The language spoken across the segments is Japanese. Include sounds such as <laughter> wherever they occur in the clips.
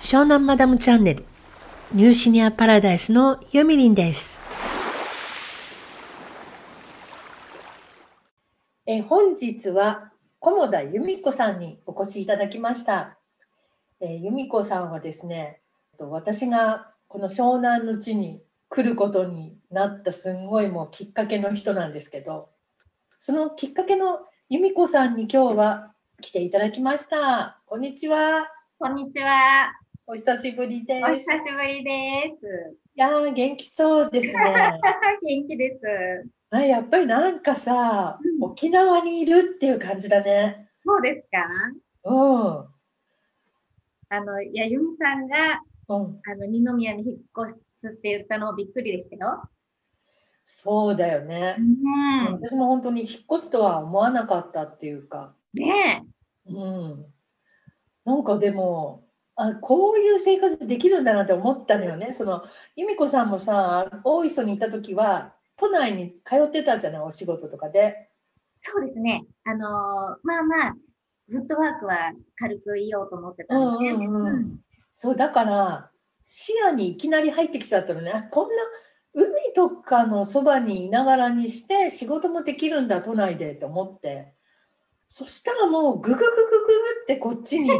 湘南マダムチャンネルニューシニアパラダイスのユミリンです。えー本日は菰田由美子さんにお越しいただきました。えー由美子さんはですね、と私がこの湘南の地に来ることになったすんごいもうきっかけの人なんですけど、そのきっかけの由美子さんに今日は来ていただきました。こんにちは。こんにちは。お久しぶりです。お久しぶりです。いやー元気そうですね。<laughs> 元気です。あやっぱりなんかさ、うん沖縄にいるっていう感じだね。そうですか？うん。あの、やゆみさんが、うん、あの、二宮に引っ越すって言ったのびっくりでしたよ。そうだよね。ね私も本当に引っ越すとは思わなかったっていうか、え。ねうん。なんかでも、あこういう生活できるんだなって思ったのよね。その由美子さんもさ、大磯にいた時は都内に通ってたじゃない、お仕事とかで。そうですね。あのーまあまあ、フットワークは軽く言おうと思ってたので、うんうんうんそうだから視野にいきなり入ってきちゃったのねあこんな海とかのそばにいながらにして仕事もできるんだ都内でと思ってそしたらもうグググググってこっちに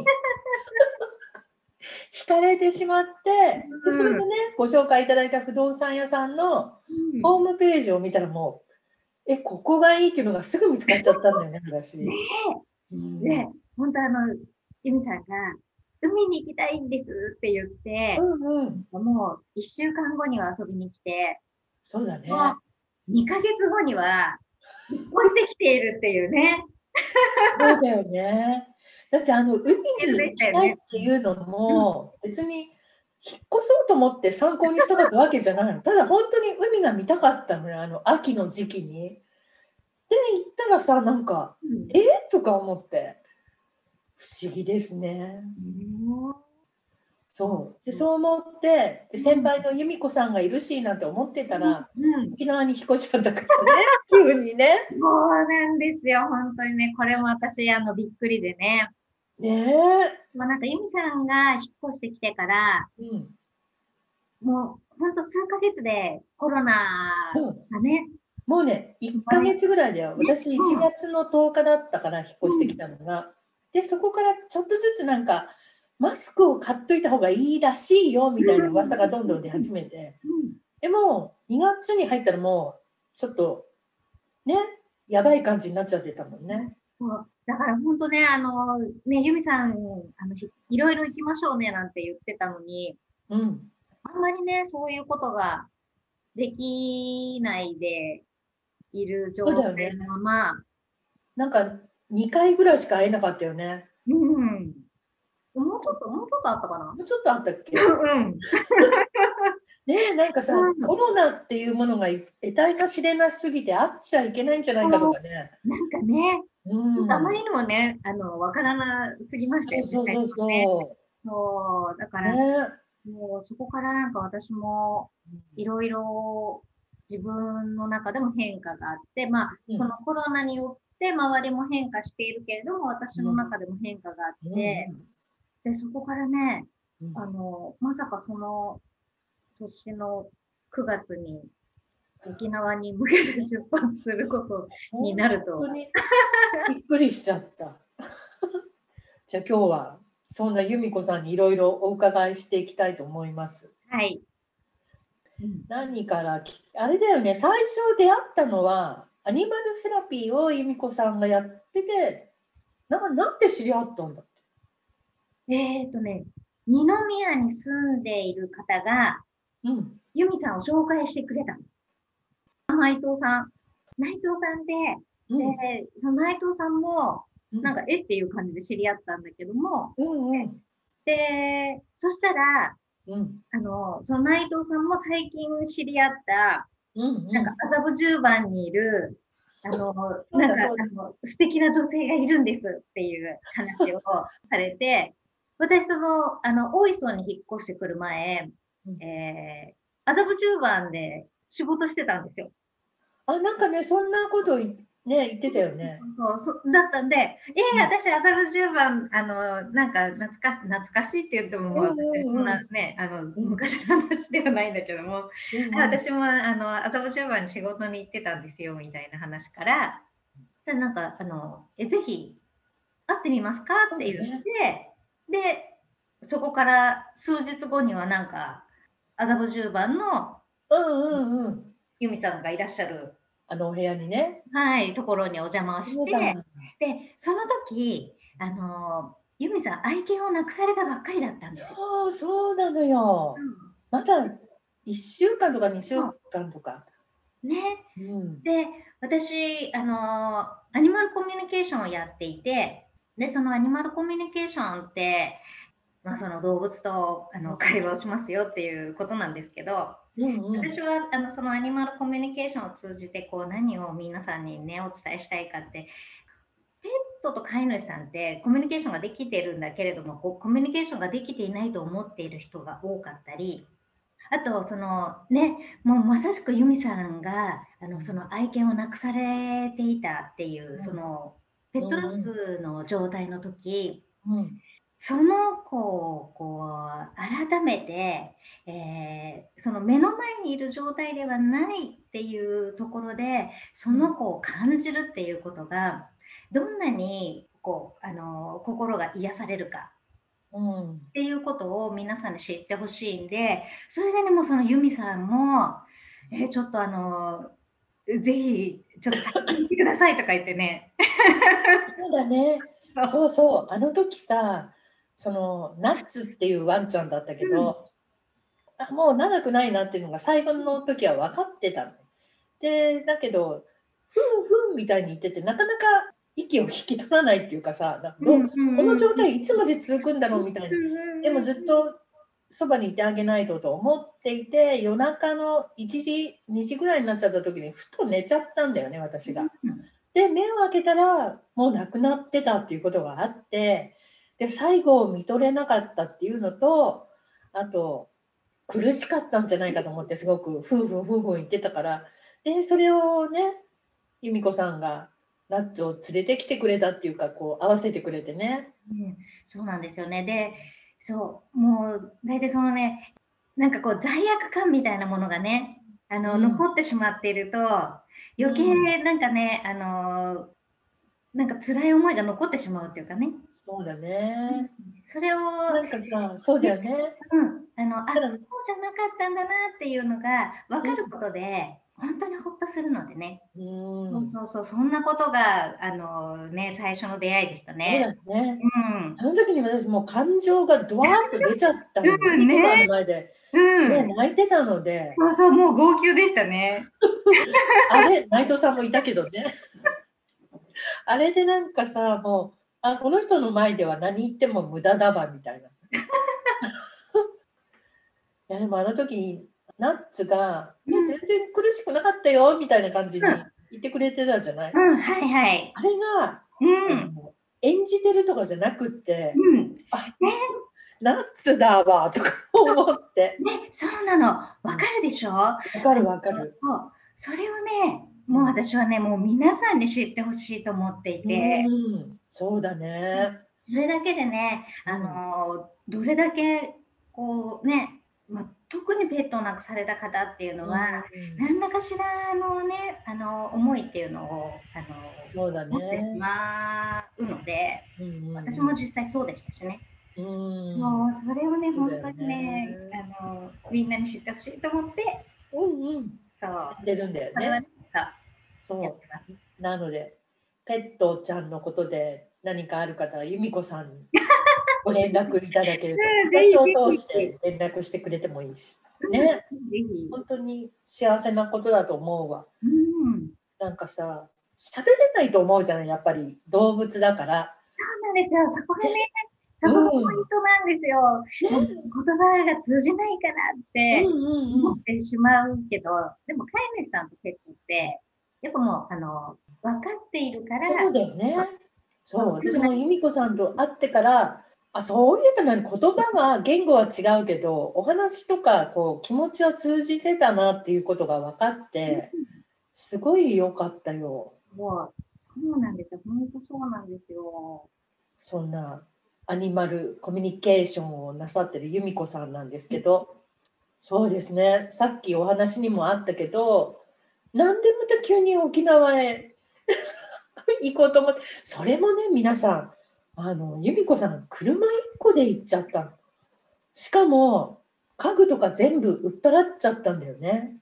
惹かれてしまってでそれでねご紹介いただいた不動産屋さんのうんホームページを見たらもうえここがいいっていうのがすぐ見つかっちゃったんだよね私。ねうんえ。で、本当あの、ゆみさんが、海に行きたいんですって言って、うんうん、もう一週間後には遊びに来て、そうだね。もう2ヶ月後には引っ越してきているっていうね。そうだよね。だってあの海に行きたいっていうのも別に引っ越そうと思って参考にしたかったわけじゃないの。ただ本当に海が見たかったのよ、あの秋の時期に。で行ったらさ、なんか、えとか思って。不思議ですね。そう。で、そう思って、で先輩の由美子さんがいるしなんて思ってたら、うん、沖縄に引っ越しちゃったからね、急にね。そうなんですよ、本当にね、これも私、あの、びっくりでね。ねまあ、なんか、ゆみさんが引っ越してきてから、え。うん。もう、本当数ヶ月でコロナうんがね、もうね、1ヶ月ぐらいだよ。私、うん1月の10日だったから、引っ越してきたのが。で、そこからちょっとずつなんか、マスクを買っといた方がいいらしいよみたいな噂がどんどん出始めて。うん、でも、2月に入ったらもう、ちょっと、ね、やばい感じになっちゃってたもんね。そう。だから本当ね、あの、ね、ゆみさん、あの、ひいろいろ行きましょうねなんて言ってたのに、うん。あんまりね、そういうことができないでいる状態のまま、なんか、2回ぐらいしか会えなかったよね。うん。もうちょっと、もうちょっとあったかな？もうちょっとあったっけ？うん。ねえ、なんかさ、うんコロナっていうものが得体が知れなすぎて会っちゃいけないんじゃないかとかね。なんかね、うん。あまりにもね、あの、わからなすぎましたよね。そうそうそう。ねそう、だから、ねもうそこからなんか私もいろいろ自分の中でも変化があって、まあ、うんこのコロナによって周りも変化しているけれども、私の中でも変化があって、で、そこからね、うんあの、まさかその年の9月に沖縄に向けて出発することになるとは本当にびっくりしちゃった。<laughs> じゃあ今日はそんな由美子さんにいろいろお伺いしていきたいと思います。はい。うん何からきあれだよね最初出会ったのはアニマルセラピーを由美子さんがやっててななんで知り合ったんだって。えっ、とね、二宮に住んでいる方が、うん。ユミさんを紹介してくれた。の。内藤さん。内藤さんで、うん。で、その内藤さんも、うん。なんか、えっていう感じで知り合ったんだけども、うんうん。で、そしたら、うん。あの、その内藤さんも最近知り合った、うんうん。なんか麻布十番にいる、あの、なんかあの素敵な女性がいるんですっていう話をされて、私その、あの、大磯に引っ越してくる前、うんえー、麻布十番で仕事してたんですよ。あなんかねそんなこといね言ってたよね。そうそだったんで、ええ私、麻布十番、あの、なんか懐か懐かしいって言っても、もう、うんうんうんそんなね、あの、昔の話ではないんだけども、私も、あの、麻布十番に仕事に行ってたんですよ、みたいな話から、でなんか、あの、え、ぜひ、会ってみますかって言って、で、そこから数日後には、なんか、麻布十番のうんうんうん。由美さんがいらっしゃる、あのお部屋にね。はい、ところにお邪魔をして、で、その時、あの、由美さん、愛犬をなくされたばっかりだったんですよ。そうそうなのよ。まだ1週間とか2週間とか。ね。うん。で、私、あの、アニマルコミュニケーションをやっていて、で、そのアニマルコミュニケーションって、まあ、その動物とあの会話をしますよっていうことなんですけど、うんうん。私はあのそのアニマルコミュニケーションを通じてこう何を皆さんにねお伝えしたいかってペットと飼い主さんってコミュニケーションができてるんだけれどもこうコミュニケーションができていないと思っている人が多かったりあとそのねもうまさしくユミさんがあのその愛犬を亡くされていたっていう、うん。そのペットロスの状態の時、うんその子をこう改めて、えーその目の前にいる状態ではないっていうところでその子を感じるっていうことがどんなにこうあの心が癒されるかうん。っていうことを皆さんに知ってほしいんでそれでねもうそのユミさんも、えーちょっとあのぜひちょっと体験してくださいとか言ってね <laughs> そうだね。そうそう。あの時さ、そのナッツっていうワンちゃんだったけど、あもう長くないなっていうのが最後の時は分かってたの。で、だけど、ふんふんみたいに言ってて、なかなか息を引き取らないっていうかさ、などこの状態いつまで続くんだろうみたいな。でもずっとそばにいてあげないとと思っていて夜中の1時2時ぐらいになっちゃった時にふと寝ちゃったんだよね私が。で目を開けたらもう亡くなってたっていうことがあってで最後を見とれなかったっていうのとあと苦しかったんじゃないかと思ってすごくふんふんふんふん言ってたからでそれをね由美子さんがナッツを連れてきてくれたっていうかこう合わせてくれてね。うん、そうなんですよね。で、そう、もう大体そのね、なんかこう罪悪感みたいなものがね、あの、うん残ってしまっていると、余計なんかね、あの、なんか辛い思いが残ってしまうっていうかね、そうだね。それを、なんかさそうだよね。うん、あの、あ、そうじゃなかったんだなっていうのが分かることで、本当にほっとするのでね、うそうんそうそう、そんなことが、あのね、最初の出会いでしたそうね。だね。うん。あの時に私もう感情がドワーッと出ちゃったの。うんねさんの前で、うん。ね、泣いてたので、そうそう、もう号泣でしたね。<laughs> あれ、内藤さんもいたけどね。あれでなんかさ、もう、あ、この人の前では何言っても無駄だわみたいな。<laughs> いや、でもあの時、ナッツが、全然苦しくなかったよみたいな感じにうん言ってくれてたじゃない？うん、はいはい。あれが、うん。演じてるとかじゃなくって、うん。ナッツだわとか思って。ね、そうなの。わかるでしょ？わわかるわかる。そう。それをね、もう私はね、もう皆さんに知ってほしいと思っていて、うん、そうだね。それだけでね、あの、どれだけ、こうね、まあ、特にペットを亡くされた方っていうのは、何らかしらのね、あの、思いっていうのを、あの、そうだ持ってしね。まうので、うん私も実際そうでしたしね。うん、そう、それをね、本当にね、あの、みんなに知ってほしいと思って、うんうん。そう、出るんだよね。そう。なので、ペットちゃんのことで何かある方は由美子さんに <laughs> ご連絡いただけると、ぜひ私を通して連絡してくれてもいいし。ね。本当に幸せなことだと思うわ。うん。なんかさ、喋れないと思うじゃない、やっぱり動物だから。そうなんですよ。そこがね、そこがポイントなんですよ。言葉が通じないからってうん思ってしまうけど、でも飼い主さんとペットって、やっぱもう、あの、分かっているから、そうだよね。そう、私も由美子さんと会ってから、あ、そういえば何、言葉は、言語は違うけど、お話とか、こう、気持ちは通じてたなっていうことが分かって、すごい良かったよ。もうそうなんですよ。本当そうなんですよ。そんなアニマルコミュニケーションをなさってる由美子さんなんですけど、そうですね、さっきお話にもあったけど、なんでまた急に沖縄へ <laughs> 行こうと思って、それもね、皆さん、あの由美子さん、車1個で行っちゃったの。しかも、家具とか全部売っ払っちゃったんだよね。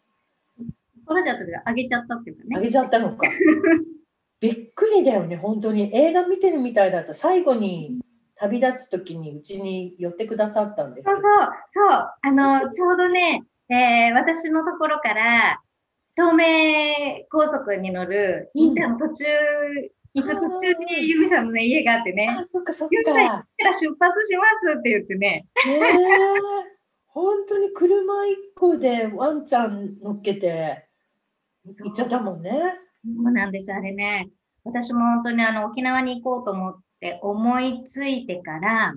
売っ払っちゃったけど、あげちゃったっていうかね。あげちゃったのか。<laughs> びっくりだよね、本当に。映画見てるみたいだった。最後に旅立つ時にうちに寄ってくださったんですそうそう、そう。あの、ちょうどね、えー、私のところから、東名高速に乗るインターの途中、行く途中にユミさんの、ね、家があってね。あ、そっかそっか。から出発しますって言ってね。へえ本当に車一個でワンちゃん乗っけて行っちゃったもんね。そうなんです、あれね。私も本当にあの沖縄に行こうと思って思いついてから、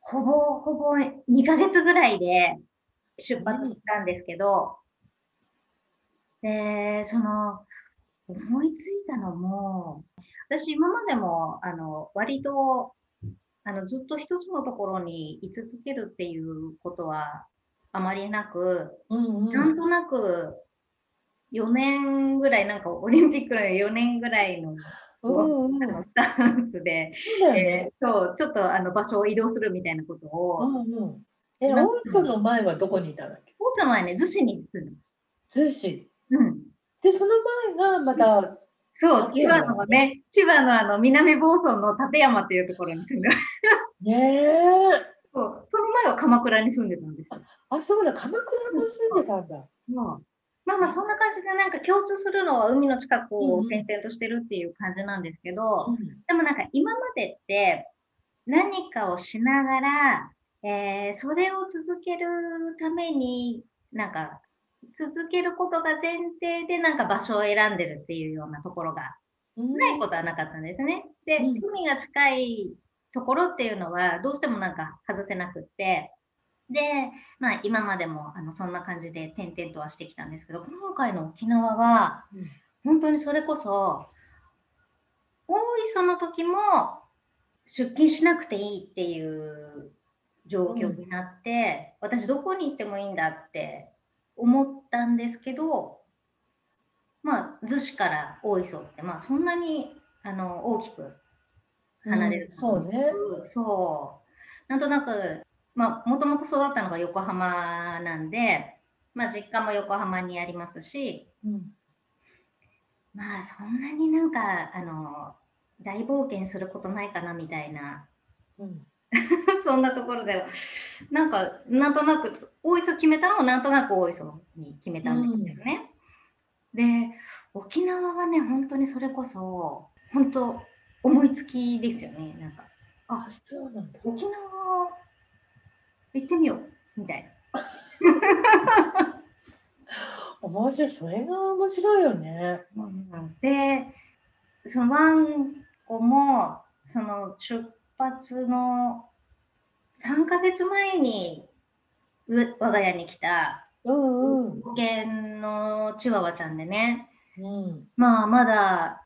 ほぼほぼ2ヶ月ぐらいで出発したんですけど、で、その、思いついたのも、私今までも、あの、割と、あの、ずっと一つのところに居続けるっていうことはあまりなく、うんうん、なんとなく4年ぐらい、なんかオリンピックの4年ぐらいの、うんうん、スタンスで、そう、ねえー、そうちょっとあの場所を移動するみたいなことを。うんうん、え、大磯の前はどこにいたんだっけ？大磯の前ね、逗子に住んでました。逗子。うん。で、その前がまた、そう、千葉のね、千葉のあの南房総の立山っていうところに住んでねえ。そう、その前は鎌倉に住んでたんですあ、そうだ、鎌倉も住んでたんだ。まあ、まあまあそんな感じでなんか共通するのは海の近くを転々としてるっていう感じなんですけど、うん、でもなんか今までって何かをしながら、えー、それを続けるためになんか続けることが前提でなんか場所を選んでるっていうようなところがないことはなかったんですね。で、海が近いところっていうのはどうしてもなんか外せなくって、で、まあ、今までもあのそんな感じで転々とはしてきたんですけど、今回の沖縄は、本当にそれこそ、大磯の時も出勤しなくていいっていう状況になって、うん、私どこに行ってもいいんだって思ったんですけど、まあ、逗子から大磯って、まあ、そんなにあの大きく離れる、うん、そうね。そう。なんとなくまあ、もともと育ったのが横浜なんで、まあ、実家も横浜にありますし、うん、まあ、そんなになんか、あの、大冒険することないかなみたいな、うん、<laughs> そんなところで、なんか、なんとなく、大磯決めたのもなんとなく大磯に決めたんですよね。うん、で、沖縄はね、本当にそれこそ、本当、思いつきですよね、なんか。あ、そうなんだ。沖縄行ってみようみたいな。面白い、それが面白いよね。で、そのワンコも、その出発の3ヶ月前に我が家に来た、保険のチワワちゃんでね、うん、まあまだ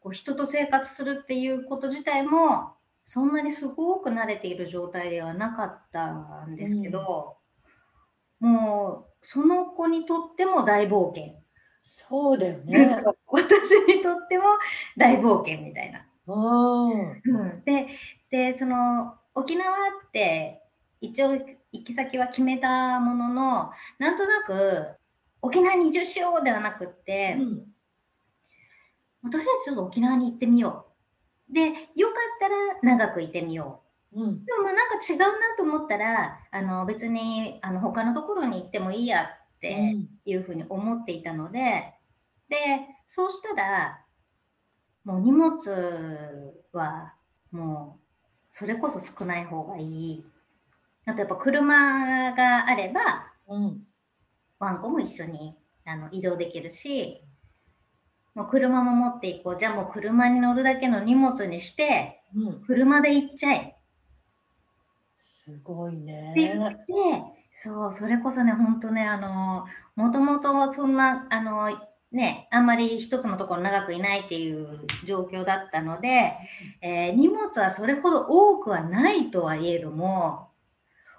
こう人と生活するっていうこと自体もそんなにすごく慣れている状態ではなかったんですけど、うん、もうその子にとっても大冒険。そうだよね。<laughs> 私にとっても大冒険みたいな。うん、ででその沖縄って一応行き先は決めたもののなんとなく沖縄に移住しようではなくって、うん、とりあえずちょっと沖縄に行ってみよう。で、よかったら長くいてみよう。うん、でもまあなんか違うなと思ったら、あの別にあの他のところに行ってもいいやっていうふうに思っていたので、で、そうしたら、もう荷物はもうそれこそ少ない方がいい。あとやっぱ車があれば、うん、ワンコも一緒にあの移動できるし、もう車も持っていこう。じゃあもう車に乗るだけの荷物にして、うん、車で行っちゃえ。すごいね。で、そう、それこそね、本当ね、あの、もともとそんな、あの、ね、あんまり一つのところ長くいないっていう状況だったので、えー、荷物はそれほど多くはないとはいえども、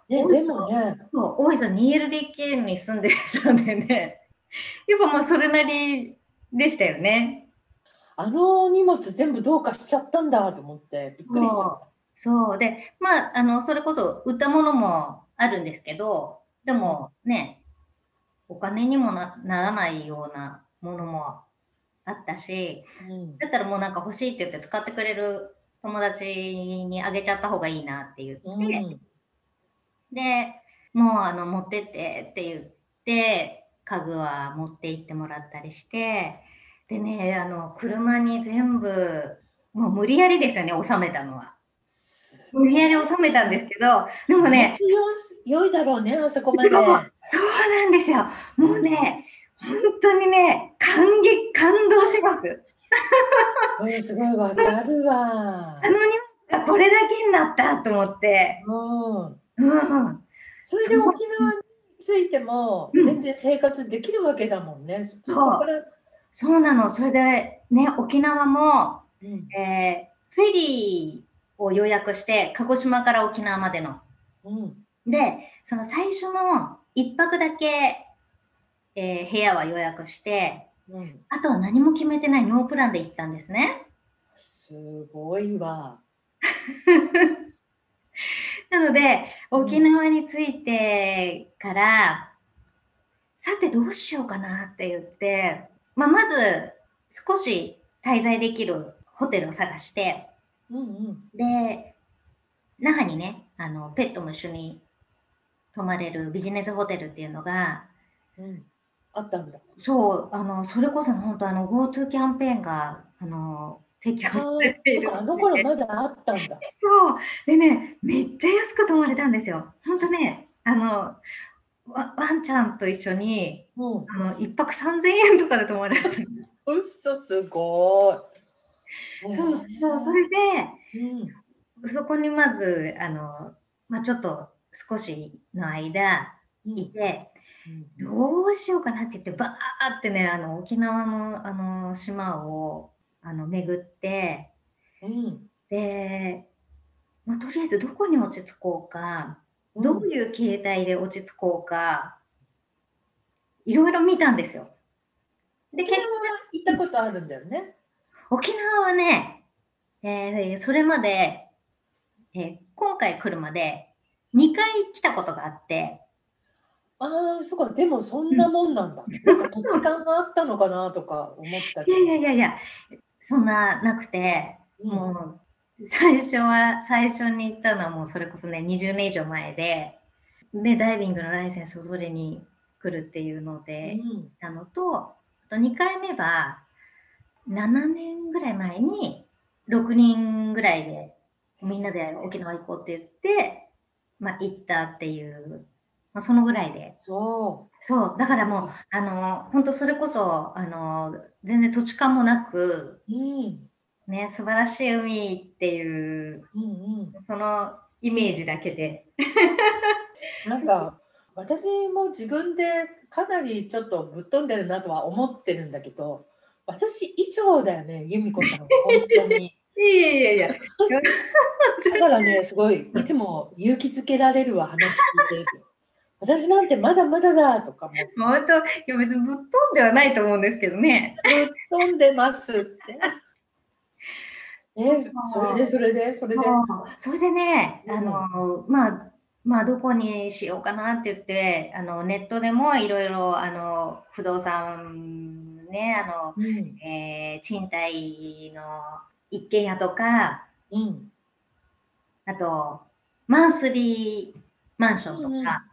ね、でもね、そう多いぞ 2LDK に住んでたんでね、<laughs> やっぱまあそれなりでしたよね。あの荷物全部どうかしちゃったんだと思ってびっくりしちゃった。そうで、まあ、あのそれこそ売ったものもあるんですけど、でもね、お金にもならないようなものもあったし、うん、だったらもうなんか欲しいって言って使ってくれる友達にあげちゃった方がいいなって言って、うん、で、もうあの持ってってって言って、家具は持って行ってもらったりして、でね、あの車に全部、もう無理やりですよね、収めたのは。無理やり収めたんですけど、でもね、良いだろうね、あそこまで。そうなんですよ。もうね、本当にね、感激、感動します。えー、すごいわかるわ。あの荷物がこれだけになったと思って。うん。うん。それで沖縄についても全然生活できるわけだもんね。うん、そそうそうなの。それでね、沖縄も、うん、えー、フェリーを予約して、鹿児島から沖縄までの。うん、で、その最初の1泊だけえー、部屋は予約して、うん、あとは何も決めてないノープランで行ったんですね。すごいわ。<laughs> なので、沖縄に着いてから、うん、さてどうしようかなって言って、まあ、まず少し滞在できるホテルを探して、うんうん、で、那覇にね、あのペットも一緒に泊まれるビジネスホテルっていうのが、うん、あったんだ。そう、あの、それこそ本当あの GoTo キャンペーンが、あの、提供されているあの頃まだあったんだ。<laughs> そう。でね、めっちゃ安く泊まれたんですよ。本当ね、あの、ワワンちゃんと一緒に、うん、あの一泊3000円とかで泊まれた。うっそ、すごい。そう、そうそれで、うん、そこにまず、あの、まあ、ちょっと少しの間いて、どうしようかなって言って、ばーってね、あの、沖縄の、あの、島を、あの、巡って、うん、で、まあ、とりあえずどこに落ち着こうか、どういう形態で落ち着こうか、いろいろ見たんですよ。で、沖縄は行ったことあるんだよね。沖縄はね、えー、それまで、えー、今回来るまで2回来たことがあって、ああ、そっか、でもそんなもんなんだ。なんか土地勘があったのかなとか思ったけど。いやいやいやそんななくて、もう最初は、最初に行ったのはもうそれこそね、20年以上前で、で、ダイビングのライセンスを取りに来るっていうので行ったのと、あと2回目は、7年ぐらい前に6人ぐらいでみんなで沖縄行こうって言って、まあ、行ったっていうまあ、そのぐらいで。そう。そう。だからもう、あの、本当それこそ、あの、全然土地勘もなく、うん、ね、素晴らしい海っていう、うんうん、そのイメージだけで。なんか、私も自分でかなりちょっとぶっ飛んでるなとは思ってるんだけど、私以上だよね、由美子さん、本当に。<laughs> いやいやいや。<laughs> だからね、すごい、いつも勇気づけられるわ、話聞いてると。私なんてまだまだだとかも。本当、いや別にぶっ飛んではないと思うんですけどね。ぶっ飛んでますって。えそれでそれでそれで。それでね、あの、まあ、まあ、どこにしようかなって言って、あのネットでもいろいろあの不動産ね、あの、うん、えー、賃貸の一軒家とか、うん、あと、マンスリーマンションとか、うん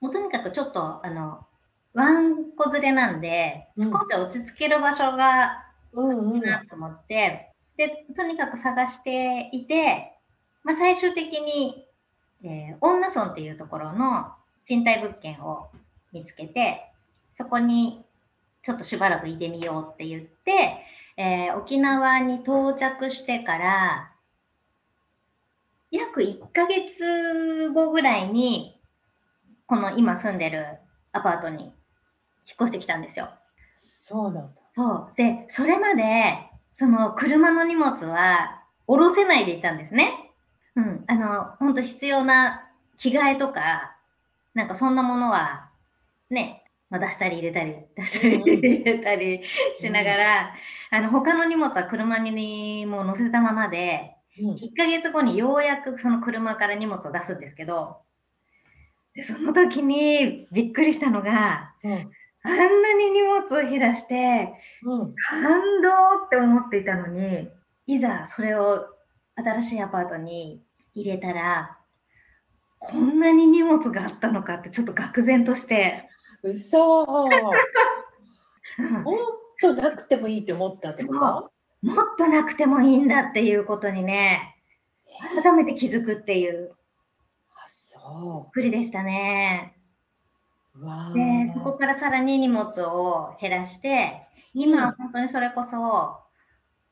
もうとにかくちょっと、あの、ワンコ連れなんで、少し落ち着ける場所がいいなと思って、うんうん、で、とにかく探していて、まあ、最終的に、えー、女村っていうところの賃貸物件を見つけて、そこにちょっとしばらくいてみようって言って、えー、沖縄に到着してから、約1ヶ月後ぐらいに、この今住んでるアパートに引っ越してきたんですよ。そうなんだ。そう。で、それまで、その車の荷物は下ろせないでいたんですね。うん。あの、本当必要な着替えとか、なんかそんなものは、ね、まあ、出したり入れたり、出したり入れたりしながら、あの、他の荷物は車にもう乗せたままで、うん1ヶ月後にようやくその車から荷物を出すんですけど、でその時にびっくりしたのが、うん。あんなに荷物を減らして、うん。感動って思っていたのに、いざそれを新しいアパートに入れたら、こんなに荷物があったのかってちょっと愕然として、嘘。ほんうんとなくてもいいって思ったってこと？もっとなくてもいいんだっていうことにね、改めて気づくっていうあそふりでしたね。で、ーそこからさらに荷物を減らして、今は本当にそれこそ、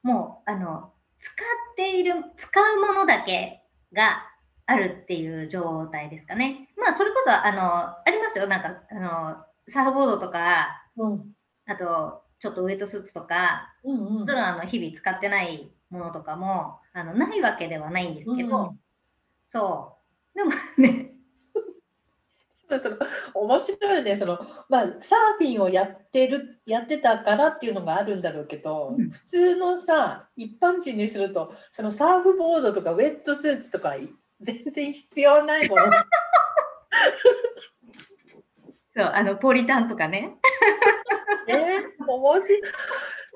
もう、あの、使っている、使うものだけがあるっていう状態ですかね。まあ、それこそ、あの、ありますよ。なんか、あの、サーフボードとか、うんあと、ちょっとウエットスーツとか、うんうんもちろんあの日々使ってないものとかもあのないわけではないんですけど、うんそう。でもね、その面白いね。その、まあ、サーフィンをやってるやってたからっていうのがあるんだろうけど、うん。普通のさ一般人にするとそのサーフボードとかウェットスーツとかい全然必要ないもの。<laughs> そう、あの、ポリタンとかね。<laughs> ね面白い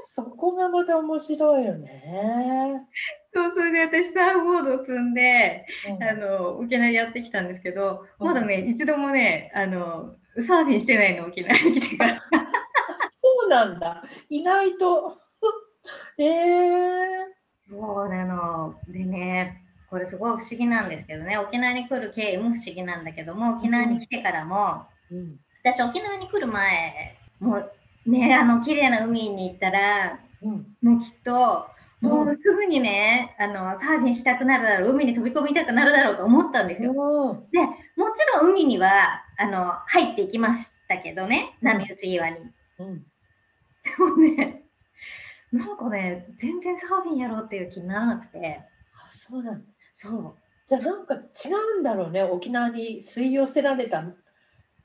そこがまた面白いよね。そう、それで私サーフボードを積んで、うん。あの、沖縄にやってきたんですけど、うん。まだね、一度もね、あの、サーフィンしてないの、沖縄に来てから。そうなんだ。意外と。<laughs> え。ー、そうなの。でね、これすごい不思議なんですけどね、沖縄に来る経緯も不思議なんだけども、沖縄に来てからも、うん。私沖縄に来る前、もうね、あの、綺麗な海に行ったら、うん。もうきっと、もううすぐにね、あの、サーフィンしたくなるだろう、海に飛び込みたくなるだろうと思ったんですよ。うんで、もちろん海には、あの、入っていきましたけどね、波打ち際に。うん。でもね、なんかね、全然サーフィンやろうっていう気にならなくて、あそうなんだ。そう、じゃあなんか違うんだろうね沖縄に吸い寄せられた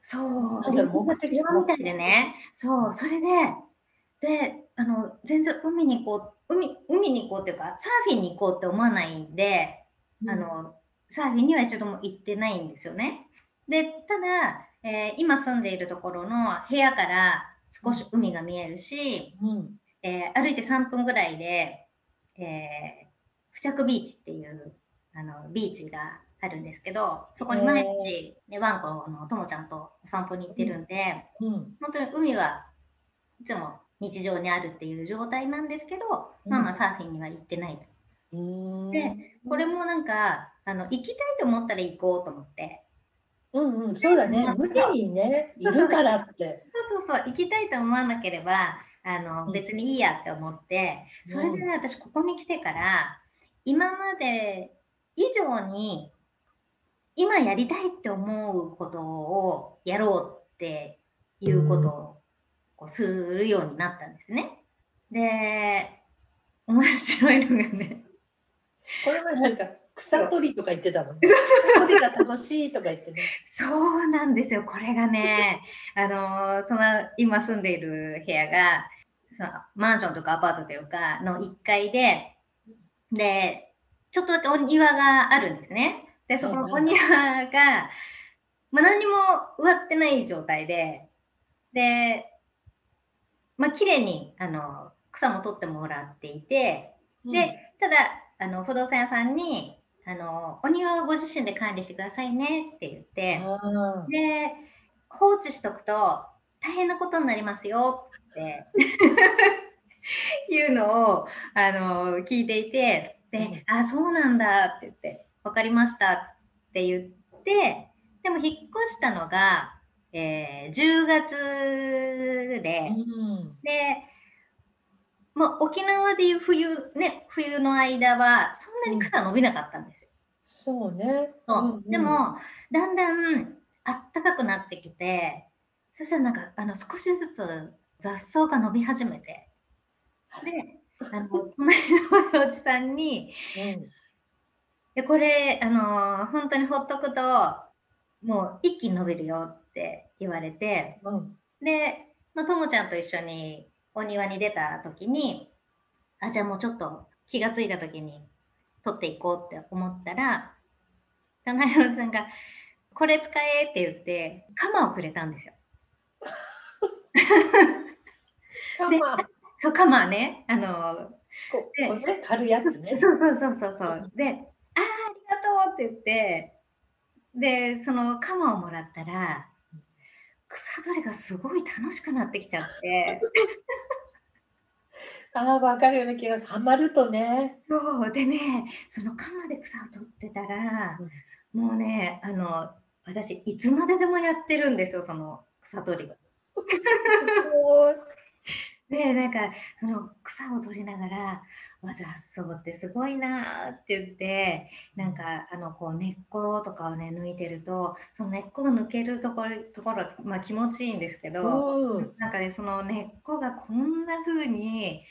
そう、なんだろうみたいでね、そう、それで、で、あの、全然海に行こう、海、海に行こうっていうか、サーフィンに行こうって思わないんで、あの、サーフィンには一度も行ってないんですよね。で、ただ、えー今住んでいるところの部屋から少し海が見えるし、うん。えー歩いて3分ぐらいで、えー付着ビーチっていうあのビーチがあるんですけど、そこに毎日、ね、ワンコのともちゃんとお散歩に行ってるんで、うん。本当に海はいつも日常にあるっていう状態なんですけど、うん。まあまあサーフィンには行ってないと。うんでこれもなんかあの行きたいと思ったら行こうと思って。うんうんそうだね。無理にねいるからって。そうそうそう行きたいと思わなければあのうん。別にいいやって思って。それでね私ここに来てから今まで以上に今やりたいって思うことをやろうっていうことをこうするようになったんですね。で面白いのがねこれはなんか草取りとか言ってたのね草取りが楽しいとか言ってねそうなんですよ。これがね、あのーその今住んでいる部屋が、そのマンションとかアパートというかの1階で、で、ちょっとだけお庭があるんですね。で、そこのお庭が、まあ、何にも植わってない状態で、で、まあ、綺麗にあの草も取ってもらっていて、で、ただ、あの不動産屋さんにあの、お庭はご自身で管理してくださいねって言って、で、放置しとくと大変なことになりますよって <laughs> いうのをあの聞いていて、で、あ、そうなんだって言って、わかりましたって言って、でも引っ越したのが、えー10月で、うん。で、もう沖縄でいう冬、ね、冬の間はそんなに草伸びなかったんですよ。そうね。そう。うんうん。でも、だんだんあったかくなってきて、そしたらなんかあの少しずつ雑草が伸び始めて。であの <laughs> 隣のおじさんにうんでこれあの本当にほっとくともう一気に伸びるよって言われてうんで、まあ、ともちゃんと一緒にお庭に出た時にあじゃあもうちょっと気がついた時に取っていこうって思ったら隣のおじさんが「これ使え」って言って鎌をくれたんですよ。<laughs> カマそう鎌ねあのここうね軽いやつね。そうそうそうそうそう。で、あーありがとうって言って、で、その鎌をもらったら、草取りがすごい楽しくなってきちゃって、<laughs> ああわかるような気がする。ハマるとね。そうでね、その鎌で草を取ってたら、もうね、あの、私、いつまででもやってるんですよ、その草取り。<laughs> すごい <laughs> で、なんか、その草を取りながら、わ雑草ってすごいなーって言って、なんか、あの、こう、根っことかをね、抜いてると、その根っこが抜けるところ、ところ、まあ気持ちいいんですけど、うんなんかね、その根っこがこんな風に、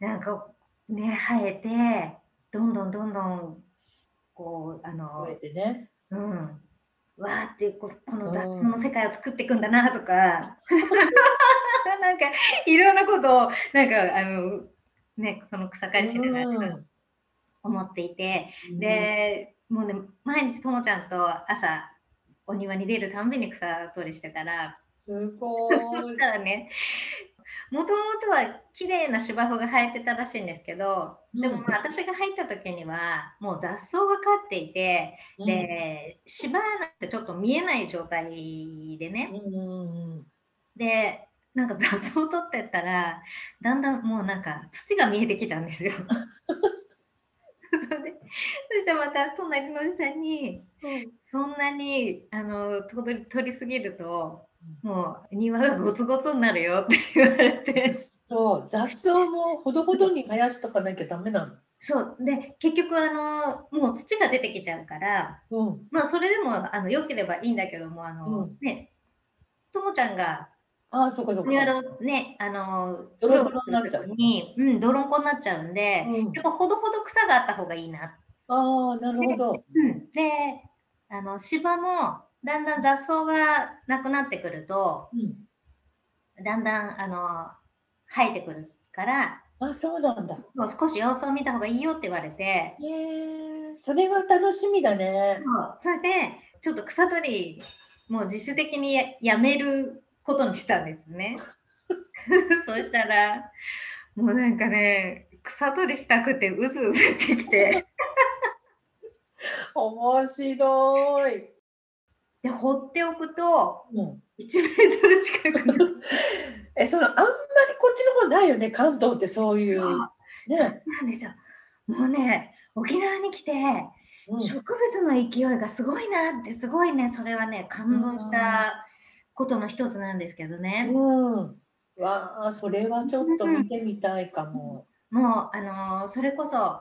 なんかね、生えて、どんどんどんどん、こう、あのね。うん、わーってここの雑草うん。の世界を作っていくんだなとか、<laughs> なんかいろんなことをなんかあのねその草刈りしながら思っていて、うん、でもうね毎日ともちゃんと朝お庭に出るたんびに草取りしてたら。すごそい。し。たらねもともとは綺麗な芝生が生えてたらしいんですけど、でもまあ私が入った時にはもう雑草が刈っていて、うん、で芝なんてちょっと見えない状態でね、うん。でなんか雑草を取ってったらだんだんもうなんか土が見えてきたんですよ。<laughs> それでまた隣のおじさんにそんなにあの取り取りすぎるともう庭がゴツゴツになるよって言われて。そう。雑草もほどほどに生やしとかなきゃダメなの。そう。で結局あのもう土が出てきちゃうからうん。まあそれでもあの良ければいいんだけどもあの、うん。ねともちゃんがああそうかそうか。いろいろね、あの、ドロドロになっちゃうに、うん、泥んこになっちゃうんで、うんやっぱほどほど草があった方がいいな。ああなるほど。うん、で、あの芝もだんだん雑草がなくなってくると、うん、だんだんあの生えてくるから、あそうなんだ。もう少し様子を見た方がいいよって言われて、へえそれは楽しみだね。そうそれでちょっと草取りもう自主的にややめることにしたんですね。<laughs> そしたらもうなんかね草取りしたくてうずうずしてきて。<laughs> 面白い。で放っておくとうん、1メートル近く。<laughs> えそのあんまりこっちの方ないよね？関東ってそういう。そう。ね。なんですよ。もうね沖縄に来てうん。植物の勢いがすごいなってすごいねそれはね感動したことの一つなんですけどね。うん。わあそれはちょっと見てみたいかも。もうあのーそれこそ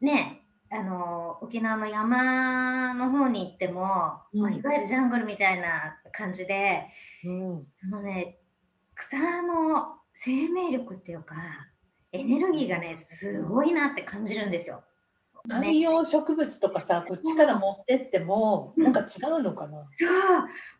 ねあのー沖縄の山の方に行っても、うんまあ、いわゆるジャングルみたいな感じでうん。そのね草の生命力っていうかエネルギーがねすごいなって感じるんですよ。観葉植物とかさこっちから持ってってもなんか違うのかな？そう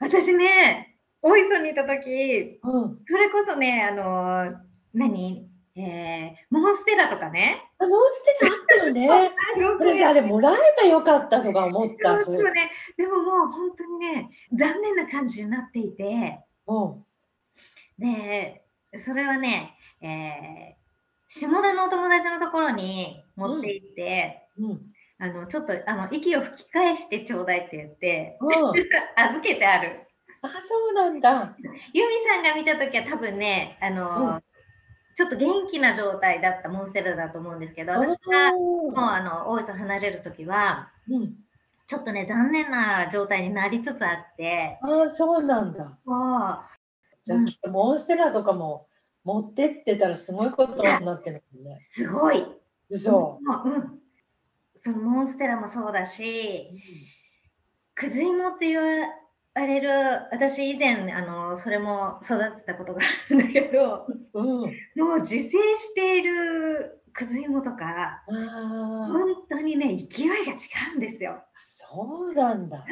私ね大磯にいた時うん。それこそねあのー何？えーモンステラとかね。あモンステラあったよね。<laughs> 私あれもらえばよかったとか思った。そうそうね、でももう本当にね残念な感じになっていてうん。でそれはね、えー下田のお友達のところに持って行って、うん。あのちょっとあの息を吹き返してちょうだいって言ってうん。<laughs> 預けてあるあそうなんだ。ユミさんが見た時は多分ねあの、うんちょっと元気な状態だったモンステラだと思うんですけど私がもうあの大磯離れる時はうん。ちょっとね残念な状態になりつつあってああそうなんだ。もじゃあきっとモンステラとかも持ってってたらすごいことになってるもんね。うすごい嘘。もううん、そのモンステラもそうだし、クズイモっていうあれる私以前あのそれも育てたことがあるんだけど、うん、もう自生しているくず芋とか本当にね勢いが違うんですよ。そうなんだ。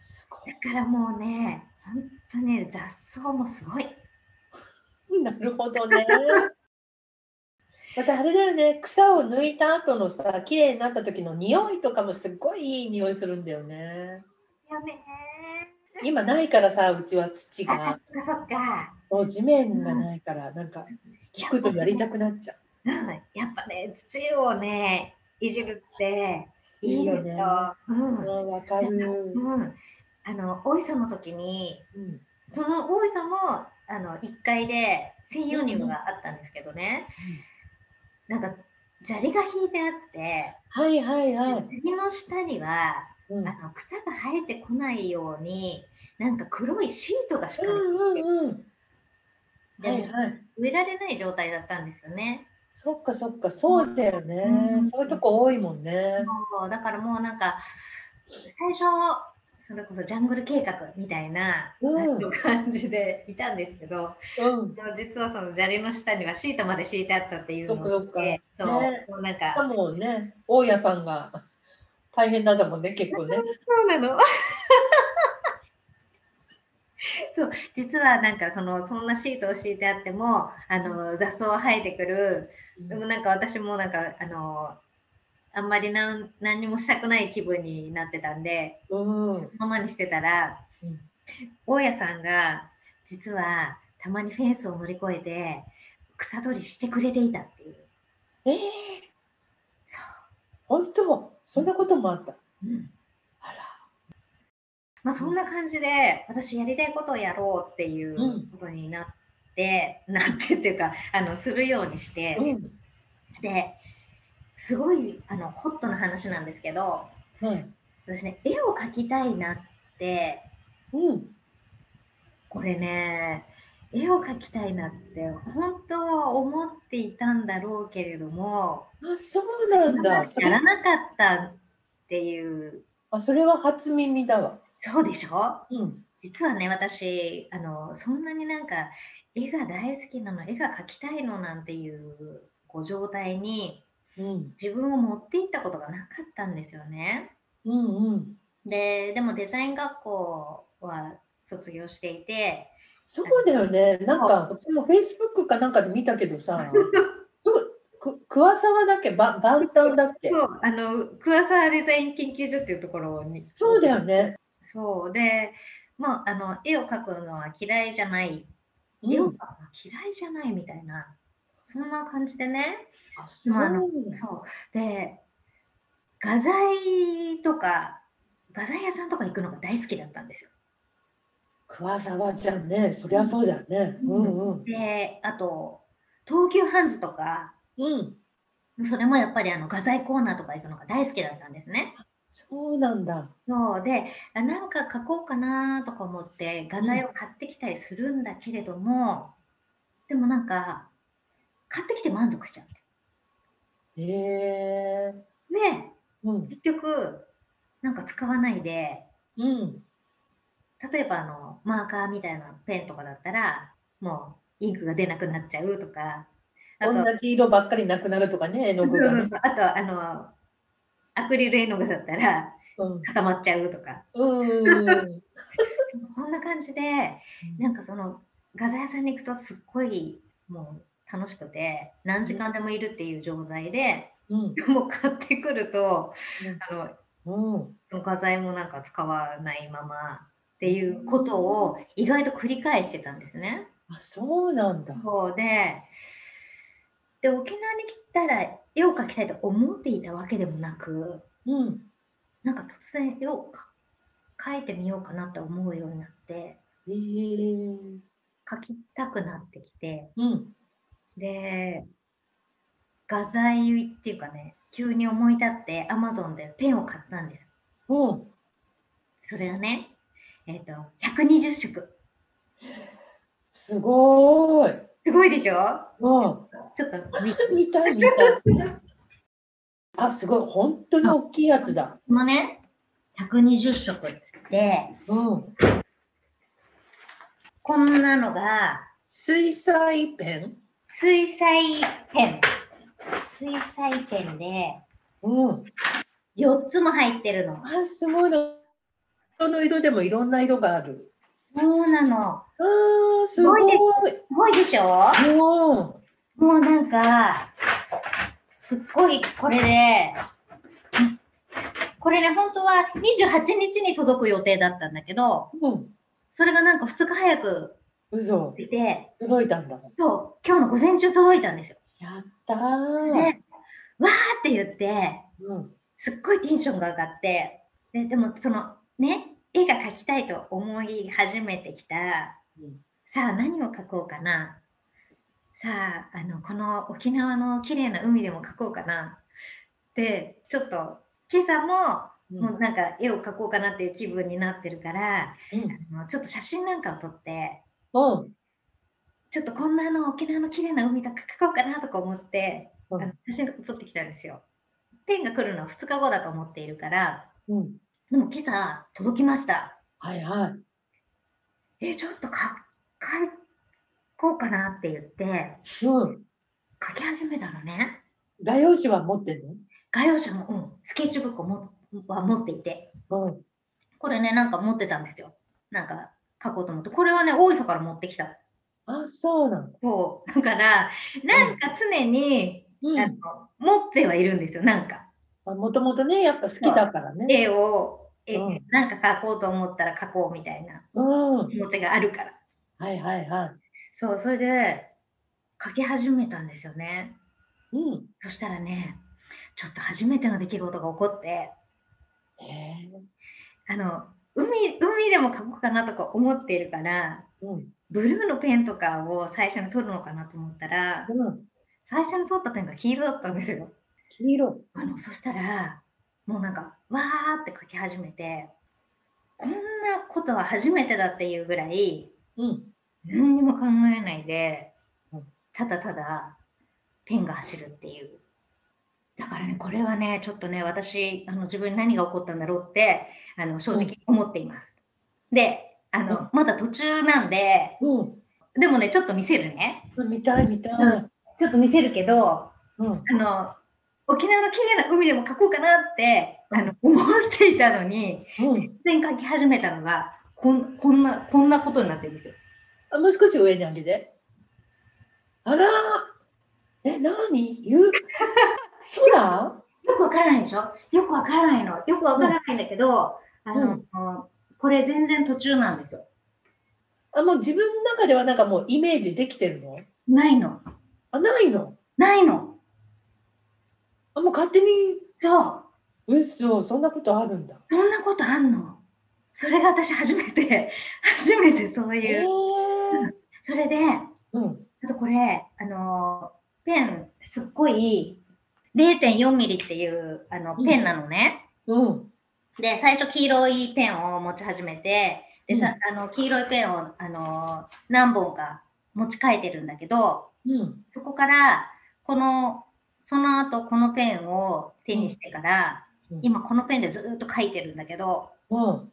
すごい。だからもうね本当に雑草もすごい。<laughs> なるほどね。またあれだよね草を抜いた後のさ綺麗になった時の匂いとかもすっごいいい匂いするんだよね。やね今ないからさうちは土が。そっかもう地面がないから、なんか聞くとやりたくなっちゃう。うん、やっぱね土をねいじるっていいよね。うん、わかる。うん、あの大磯の時に、うん、その大磯もあの1階で専用ニムがあったんですけどね、うん、なんか砂利が引いてあってはいはいはい。砂の下には、うん、あの草が生えてこないようになんか黒いシートが敷かれてて、うんうんはいはい、植えられない状態だったんですよね。そっかそっか。そうだよね、うん、そういうとこ多いもんね。だからもうなんか最初それこそジャングル計画みたいな感じでいたんですけど、うん、実はその砂利の下にはシートまで敷いてあったっていうのそっかね、そう。なんかしかもね大家さんが大変なんだもんね結構ね。<laughs> そうなの <laughs> そう実はなんかそのそんなシートを敷いてあってもあの雑草は生えてくる、でもなんか私もなんかあのあんまり何何にもしたくない気分になってたんで、うん、ママにしてたら、うん、大家さんが実はたまにフェンスを乗り越えて草取りしてくれていたっていう。ええー、そう。本当？そんなこともあった？うん。まあそんな感じで私やりたいことをやろうっていうことになって、うん、なってっていうかあのするようにして、ですごいあのホットな話なんですけど、はい、私ね絵を描きたいなって、うん、これね絵を描きたいなって本当は思っていたんだろうけれどもあそうなんだ。やらなかったっていう。あそれは初耳だわそうでしょ、うん、実はね私あのそんなになんか絵が大好きなの絵が描きたいのなんていうこう状態にうん、自分を持っていったことがなかったんですよね。うんうん、ででもデザイン学校は卒業していてそうだよね。なんか私もフェイスブックかなんかで見たけどさ <laughs> く桑沢だっけ？ババンタンだっけ？そうあの桑沢デザイン研究所っていうところに。そうだよねそう。でまああの絵を描くのは嫌いじゃない、絵を描くのは嫌いじゃないみたいな。そんな感じでね。あそうそう。で画材とか画材屋さんとか行くのが大好きだったんですよ。桑沢ちゃんね。そりゃそうだよね。うんうん、であと東急ハンズとか、うん、それもやっぱりあの画材コーナーとか行くのが大好きだったんですね。そうなんだ。そうでなんか描こうかなとか思って画材を買ってきたりするんだけれども、うん、でもなんか買ってきて満足しちゃう。へえ。で、うん。結局、なんか使わないで、うん。例えばあの、マーカーみたいなペンとかだったら、もうインクが出なくなっちゃうとか、あと、同じ色ばっかりなくなるとかね、絵の具が、ね、あと、あの、アクリル絵の具だったら、固まっちゃうとか。うん。そんな感じで、なんかその、画材屋さんに行くとすっごい、もう、楽しくて何時間でもいるっていう状態で、うん、もう買ってくると、うん、あの、うん、画材もなんか使わないままっていうことを意外と繰り返してたんですね。あそうなんだ。そうでで沖縄に来たら絵を描きたいと思っていたわけでもなく、うん、なんか突然絵を描いてみようかなと思うようになって、えー、描きたくなってきて、うん、で、画材っていうかね、急に思い立ってアマゾンでペンを買ったんです。うん。それがね、えっ、ー、と、120色。すごい。すごいでしょ？うん。ちょっと見たい見たい。あ、すごい。本当に大きいやつだ。このね、120色っつって、うん。こんなのが水彩ペン？水彩ペン。水彩ペンでうん。4つも入ってるの。あ、すごいな。どの色でもいろんな色がある。そうなの。あー、すごい。すごいでしょ？うん。もうなんか、すっごいこれで、これね、本当は28日に届く予定だったんだけど、うん。それがなんか2日早く嘘。出て、届いたんだ。そう、今日の午前中届いたんですよ。やったで、ー。わーって言って、うん。すっごいテンションが上がって、ででもそのね、絵が描きたいと思い始めてきた、うんさあ何を描こうかな。さあ、あの、この沖縄の綺麗な海でも描こうかな。で、ちょっと今朝もうんもうなんか絵を描こうかなっていう気分になってるから、うん。あのちょっと写真なんかを撮って、うん。ちょっとこんなあの沖縄の綺麗な海とか描こうかなとか思って、うんあの写真撮ってきたんですよ。ペンが来るのは2日後だと思っているから、うん。でも今朝届きました。はいはい。え、ちょっとか書こうかなって言ってうん。書き始めたのね。画用紙は持ってん画用紙も、うん、スケッチブックをもは持っていて、のうん。これね、なんか持ってたんですよ。なんか書こうと思って、これはね、大磯から持ってきた。あ、そうなんだ。そう。だから、なんか常に、うん持ってはいるんですよ、なんか。もともとね、やっぱ好きだからね。絵を、えうんなんか書こうと思ったら書こうみたいなうん。気持ちがあるから。はいはいはい。そう、それで書き始めたんですよね。うん。そしたらね、ちょっと初めての出来事が起こって。あの、海、海でも書こうかなとか思っているから、うん。ブルーのペンとかを最初に取るのかなと思ったら、うん。最初に取ったペンが黄色だったんですよ。黄色。あの、そしたら、もうなんか、わーって書き始めて、こんなことは初めてだっていうぐらい、うん。何にも考えないでうん、ただただペンが走るっていう。だからね、これはね、ちょっとね、私、あの自分に何が起こったんだろうって、あの正直思っています。で、あの、まだ途中なんで、うん。でもね、ちょっと見せるね。見たい見たい。ちょっと見せるけど、うん。あの、沖縄の綺麗な海でも描こうかなって、あの思っていたのに、うん。突然描き始めたのが、こんこんな、こんなことになってるんですよ。あ、もう少し上に上げて。あらーえ、なに？ゆ <laughs> 空？よくわからないでしょ？よくわからないの。よくわからないんだけど、あの、これ全然途中なんですよ。あ、もう自分の中ではなんかもうイメージできてるの？ないの。あ、ないの？ないの。あ、もう勝手に、そう。うっそ、そんなことあるんだ。そんなことあんの？それが私初めて、初めてそうえいう。ー、それで、うん。あとこれ、あの、ペン、すっごい0.4ミリっていうあのうんペンなのね。うん。で、最初黄色いペンを持ち始めて、でさ、あの黄色いペンをあの何本か持ち替えてるんだけど、うん。そこからこのその後このペンを手にしてから、うん今このペンでずっと書いてるんだけど、うん。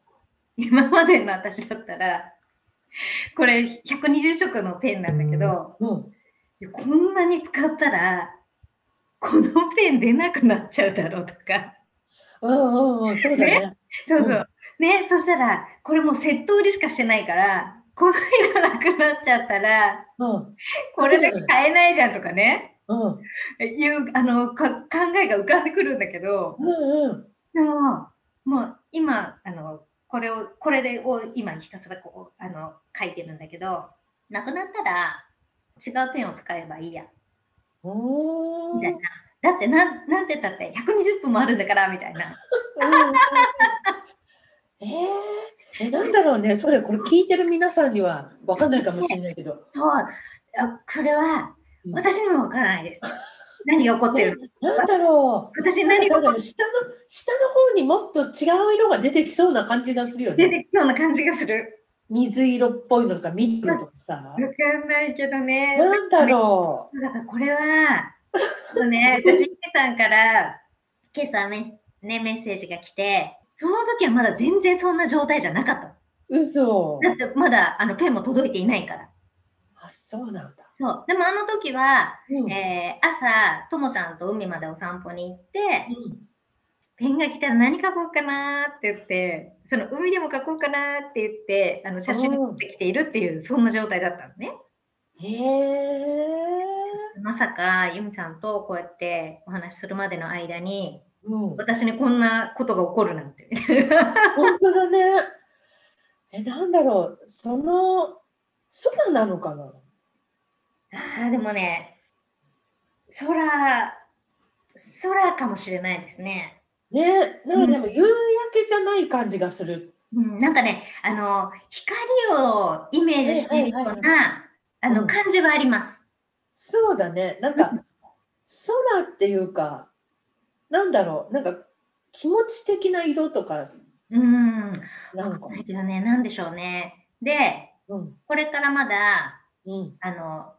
今までの私だったら、これ120色のペンなんだけど、うん。こんなに使ったら、このペン出なくなっちゃうだろうとか。うんうんうん、そうだね。そうそう。ね、そしたら、これもうセット売りしかしてないから、この色なくなっちゃったら、うん。これだけ買えないじゃんとかね、うん。いうあのか考えが浮かんでくるんだけど、うんうん。でも、もう今、あのこれを、これでを今ひたすらこうあの書いてるんだけど、なくなったら違うペンを使えばいいや、みたいな。だってなん、なんて言ったって120分もあるんだから、みたいな。うんうんうんえー、え、なんだろうね、それ、これ聞いてる皆さんには分かんないかもしれないけど、<laughs> そう、あそれはうん私にもわからないです。何が起こってるの？<laughs> なんだろう、私何がさでも下の下の方にもっと違う色が出てきそうな感じがするよ出ね。てきそうな感じがする。水色っぽいのとか緑とかさ。わかんないけどね。なんだろだからこれは、そうね、<laughs> 藤井さんから今朝メッ,、ね、メッセージが来て、その時はまだ全然そんな状態じゃなかった。嘘。だってまだあのペンも届いていないから。あ、そうなんだ。そう。でもあの時は、うん。えー朝、ともちゃんと海までお散歩に行って、うんペンが来たら何書こうかなって言って、その海でも書こうかなって言って、あの写真を撮ってきているっていう、そんな状態だったのね。へえ。まさか、ゆみさんとこうやってお話しするまでの間に、うん。私にこんなことが起こるなんて。本当だね。え、なんだろう。その空なのかな？ああ、でもね、空、空かもしれないですね。ね、なんかでも夕焼けじゃない感じがする。うん、なんかね、あの、光をイメージしているようはいはいな、あの、うん感じはあります。そうだね。なんか空っていうか、なんだろう。なんか気持ち的な色とか、うん、わなんかかん。ないけどね、なんでしょうね。で、うん。これからまだ、うん。あの、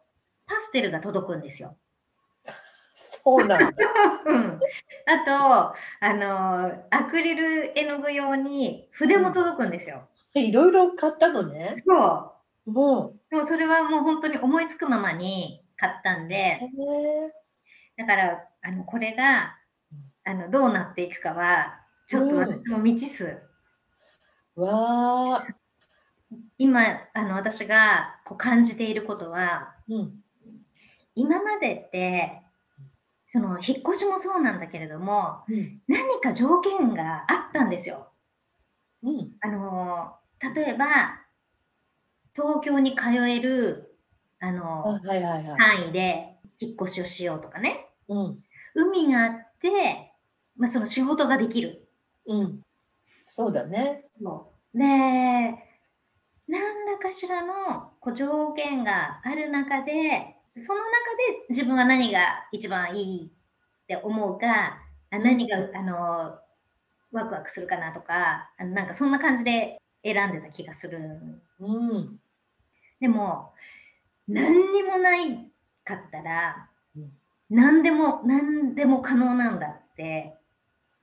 パステルが届くんですよ。そうなんだ。<laughs> うん。あと、あの、アクリル絵の具用に筆も届くんですよ。いろいろ買ったのね。そう。もでもそれはもう本当に思いつくままに買ったんう。で。だから、あの、これが、あの、どうなっていくかは、ちょっとうん私も未知数。わあ。今、あの、私がこう感じていることは、うん。今までって、その、引っ越しもそうなんだけれども、うん。何か条件があったんですよ。うん。あの、例えば、東京に通える、ああの、はいはいはい。範囲で引っ越しをしようとかね。うん。海があって、まあ、その仕事ができる。うん。そうだね。で、何らかしらのこう条件がある中で、その中で自分は何が一番いいって思うか、あ何があのワクワクするかなとか、あのなんかそんな感じで選んでた気がする。うん。でも、何にもないかったらうん、何でも、何でも可能なんだって、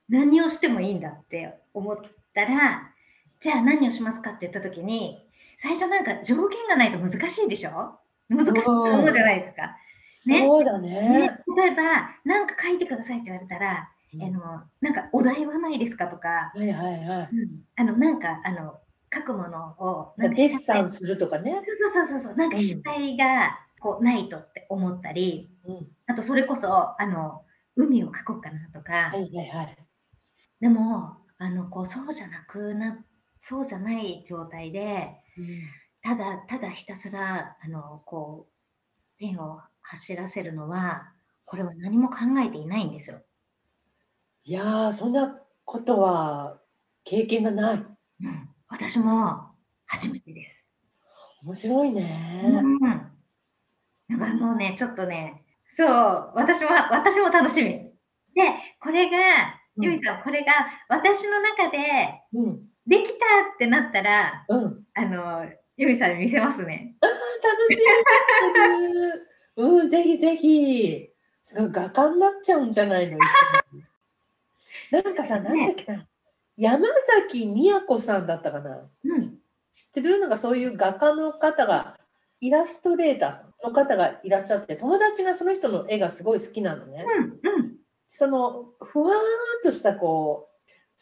何をしてもいいんだって思ったら、じゃあ何をしますかって言った時に、最初なんか条件がないと難しいでしょ？難しいと思うじゃないですか。そうだねね。、例えば、なんか書いてくださいって言われたら、うんあのなんかお題はないですかとか、はいはいはい。あのなんかあの書くものをなんかデッサンするとかね。そうそうそうそう、なんか主体がこうないとって思ったり、うん。あとそれこそあの海を描こうかなとか、はいはいはい。でもあのこうそうじゃなくなそうじゃない状態でただただひたすらあのこうペンを走らせるのはこれは何も考えていないんですよ。いやー、そんなことは経験がない。うん、私も初めてです。面白いね。うん、だからもうねちょっとねそう私も私も楽しみ。でこれがうんゆみさんこれが私の中でうん。できたってなったらうん。あのゆみさんに見せますね。楽しみにしてる。うん、ぜひぜひ。すごい画家になっちゃうんじゃないの？なんかさ、なんだっけな。山崎都さんだったかな。うん、知ってる？なんかそういう画家の方が、イラストレーターの方がいらっしゃって、友達がその人の絵がすごい好きなのね。うん、うん、そのふわーっとしたこう